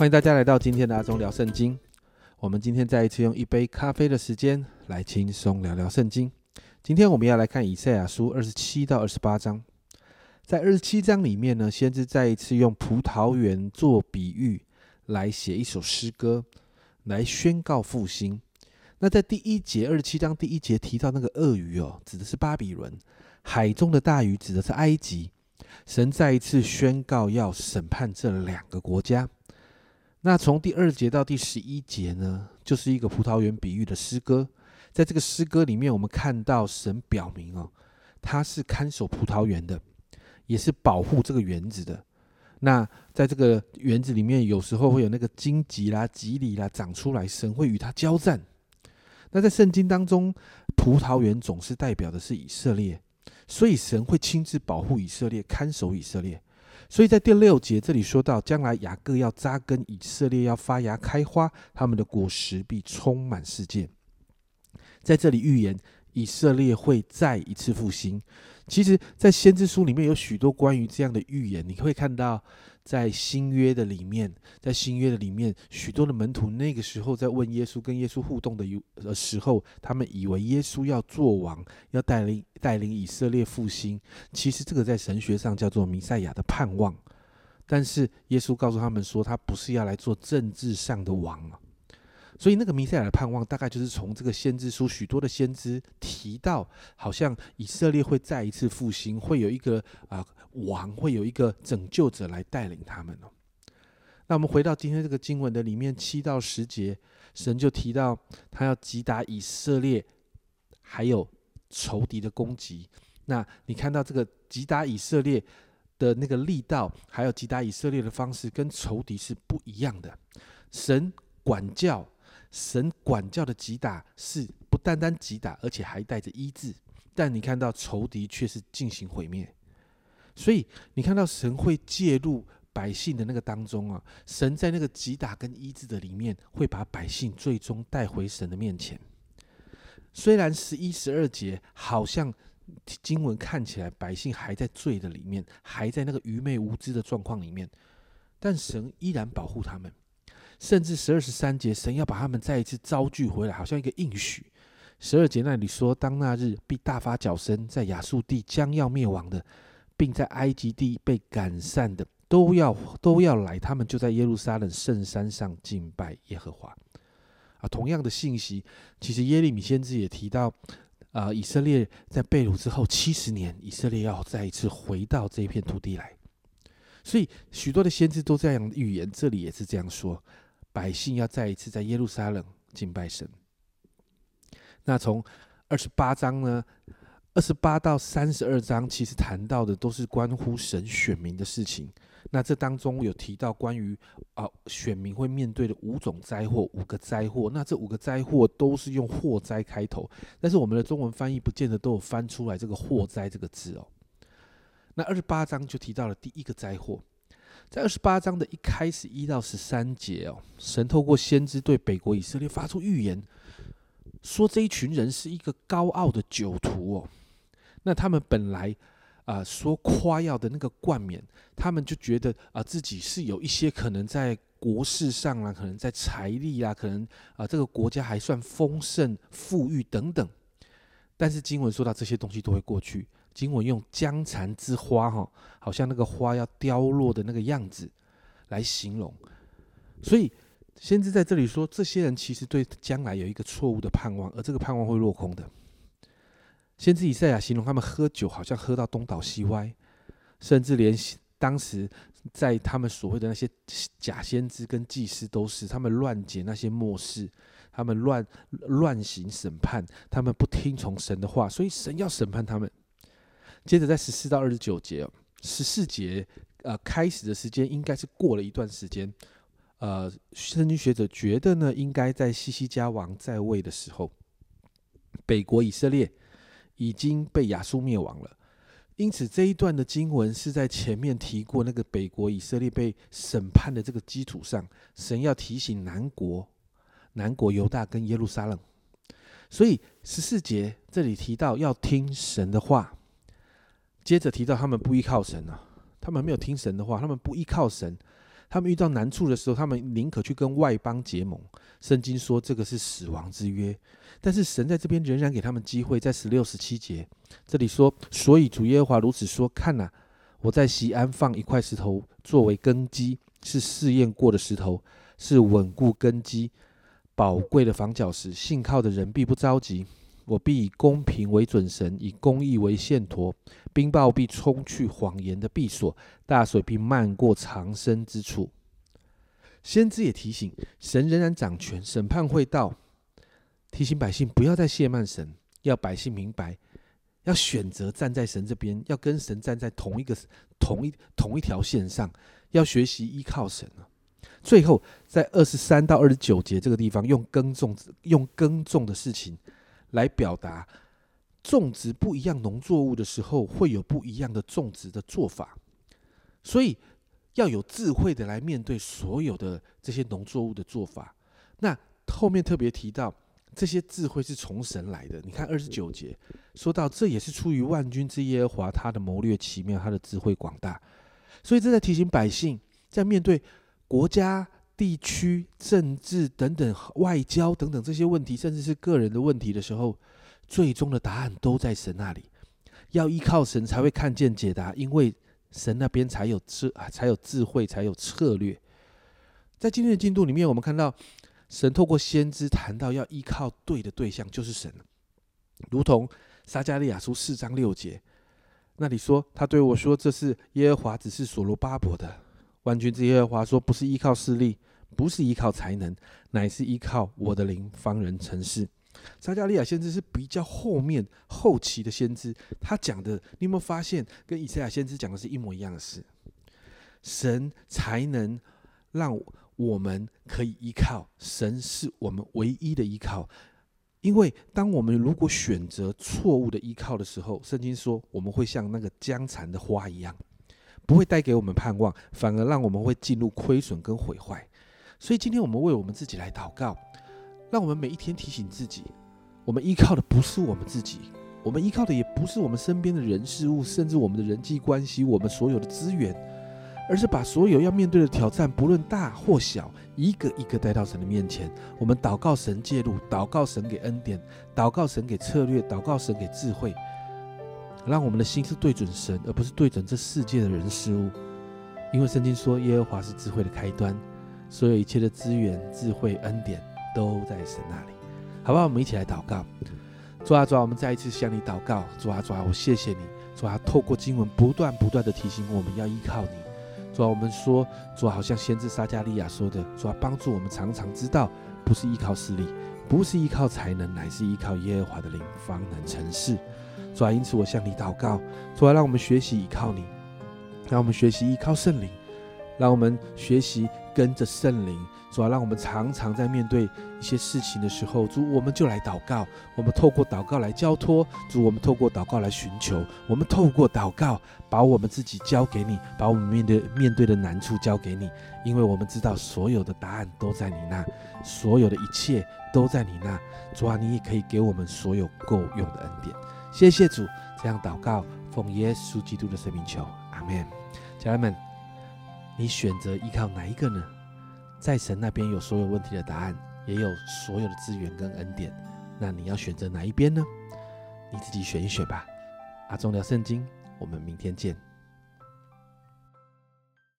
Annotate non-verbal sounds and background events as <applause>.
欢迎大家来到今天的阿忠聊圣经。我们今天再一次用一杯咖啡的时间来轻松聊聊圣经。今天我们要来看以赛亚书二十七到二十八章。在二十七章里面呢，先知再一次用葡萄园做比喻来写一首诗歌，来宣告复兴。那在第一节二十七章第一节提到那个鳄鱼哦，指的是巴比伦；海中的大鱼指的是埃及。神再一次宣告要审判这两个国家。那从第二节到第十一节呢，就是一个葡萄园比喻的诗歌。在这个诗歌里面，我们看到神表明哦，他是看守葡萄园的，也是保护这个园子的。那在这个园子里面，有时候会有那个荆棘啦、棘藜啦长出来，神会与他交战。那在圣经当中，葡萄园总是代表的是以色列，所以神会亲自保护以色列，看守以色列。所以在第六节这里说到，将来雅各要扎根，以色列要发芽开花，他们的果实必充满世界。在这里预言以色列会再一次复兴。其实，在先知书里面有许多关于这样的预言，你会看到。在新约的里面，在新约的里面，许多的门徒那个时候在问耶稣、跟耶稣互动的有时候，他们以为耶稣要做王，要带领带领以色列复兴。其实这个在神学上叫做弥赛亚的盼望。但是耶稣告诉他们说，他不是要来做政治上的王啊。所以那个弥赛亚的盼望，大概就是从这个先知书许多的先知提到，好像以色列会再一次复兴，会有一个啊。王会有一个拯救者来带领他们哦。那我们回到今天这个经文的里面七到十节，神就提到他要击打以色列，还有仇敌的攻击。那你看到这个击打以色列的那个力道，还有击打以色列的方式，跟仇敌是不一样的。神管教，神管教的击打是不单单击打，而且还带着医治。但你看到仇敌却是进行毁灭。所以你看到神会介入百姓的那个当中啊，神在那个击打跟医治的里面，会把百姓最终带回神的面前。虽然十一、十二节好像经文看起来百姓还在罪的里面，还在那个愚昧无知的状况里面，但神依然保护他们。甚至十二、十三节，神要把他们再一次招聚回来，好像一个应许。十二节那里说：“当那日必大发脚声，在亚述地将要灭亡的。”并在埃及地被赶散的都要 <laughs> 都要来，他们就在耶路撒冷圣山上敬拜耶和华。啊，同样的信息，其实耶利米先知也提到，啊，以色列在被掳之后七十年，以色列要再一次回到这一片土地来。所以许多的先知都这样预言，这里也是这样说，百姓要再一次在耶路撒冷敬拜神。那从二十八章呢？二十八到三十二章，其实谈到的都是关乎神选民的事情。那这当中有提到关于啊选民会面对的五种灾祸，五个灾祸。那这五个灾祸都是用祸灾开头，但是我们的中文翻译不见得都有翻出来这个祸灾这个字哦。那二十八章就提到了第一个灾祸，在二十八章的一开始一到十三节哦，神透过先知对北国以色列发出预言，说这一群人是一个高傲的酒徒哦。那他们本来啊说夸耀的那个冠冕，他们就觉得啊自己是有一些可能在国事上啊，可能在财力啊，可能啊这个国家还算丰盛富裕等等。但是经文说到这些东西都会过去，经文用江蚕之花哈，好像那个花要凋落的那个样子来形容。所以先知在这里说，这些人其实对将来有一个错误的盼望，而这个盼望会落空的。先知以赛亚形容他们喝酒，好像喝到东倒西歪，甚至连当时在他们所谓的那些假先知跟祭司都是，他们乱解那些末世，他们乱乱行审判，他们不听从神的话，所以神要审判他们。接着在十四到二十九节，十四节呃开始的时间应该是过了一段时间，呃，圣经学者觉得呢，应该在西西家王在位的时候，北国以色列。已经被亚述灭亡了，因此这一段的经文是在前面提过那个北国以色列被审判的这个基础上，神要提醒南国、南国犹大跟耶路撒冷。所以十四节这里提到要听神的话，接着提到他们不依靠神啊，他们没有听神的话，他们不依靠神，他们遇到难处的时候，他们宁可去跟外邦结盟。圣经说这个是死亡之约，但是神在这边仍然给他们机会，在十六、十七节这里说：“所以主耶和华如此说：看呐，我在西安放一块石头作为根基，是试验过的石头，是稳固根基、宝贵的防角石。信靠的人必不着急。我必以公平为准绳，以公义为线砣。冰雹必冲去谎言的闭锁，大水必漫过藏身之处。”先知也提醒，神仍然掌权，审判会到，提醒百姓不要再亵慢神，要百姓明白，要选择站在神这边，要跟神站在同一个同一同一条线上，要学习依靠神啊。最后，在二十三到二十九节这个地方，用耕种用耕种的事情来表达，种植不一样农作物的时候，会有不一样的种植的做法，所以。要有智慧的来面对所有的这些农作物的做法。那后面特别提到，这些智慧是从神来的。你看二十九节说到，这也是出于万军之耶和华，他的谋略奇妙，他的智慧广大。所以这在提醒百姓，在面对国家、地区、政治等等、外交等等这些问题，甚至是个人的问题的时候，最终的答案都在神那里。要依靠神才会看见解答，因为。神那边才有智啊，才有智慧，才有策略。在今天的进度里面，我们看到神透过先知谈到要依靠对的对象，就是神。如同撒加利亚书四章六节，那里说他对我说：“这是耶和华，只是所罗巴伯的万军之耶和华说，不是依靠势力，不是依靠才能，乃是依靠我的灵方人成事。”撒加利亚先知是比较后面后期的先知，他讲的，你有没有发现跟以赛亚先知讲的是一模一样的事？神才能让我们可以依靠，神是我们唯一的依靠。因为当我们如果选择错误的依靠的时候，圣经说我们会像那个僵残的花一样，不会带给我们盼望，反而让我们会进入亏损跟毁坏。所以今天我们为我们自己来祷告。让我们每一天提醒自己，我们依靠的不是我们自己，我们依靠的也不是我们身边的人事物，甚至我们的人际关系，我们所有的资源，而是把所有要面对的挑战，不论大或小，一个一个带到神的面前。我们祷告神介入，祷告神给恩典，祷告神给策略，祷告神给智慧，让我们的心是对准神，而不是对准这世界的人事物。因为圣经说，耶和华是智慧的开端，所有一切的资源、智慧、恩典。都在神那里，好不好？我们一起来祷告。主啊，主啊，我们再一次向你祷告。主啊，主啊，我谢谢你。主啊，透过经文不断不断的提醒我们要依靠你。主啊，我们说，主啊，好像先知撒加利亚说的，主啊，帮助我们常常知道，不是依靠势力，不是依靠才能，乃是依靠耶和华的灵，方能成事。主啊，因此我向你祷告。主啊，让我们学习依靠你，让我们学习依靠圣灵，让我们学习跟着圣灵。主要让我们常常在面对一些事情的时候，主，我们就来祷告。我们透过祷告来交托，主，我们透过祷告来寻求。我们透过祷告，把我们自己交给你，把我们面对面对的难处交给你，因为我们知道所有的答案都在你那，所有的一切都在你那。主啊，你也可以给我们所有够用的恩典。谢谢主，这样祷告，奉耶稣基督的生命求，阿门。家人们，你选择依靠哪一个呢？在神那边有所有问题的答案，也有所有的资源跟恩典。那你要选择哪一边呢？你自己选一选吧。阿忠聊圣经，我们明天见。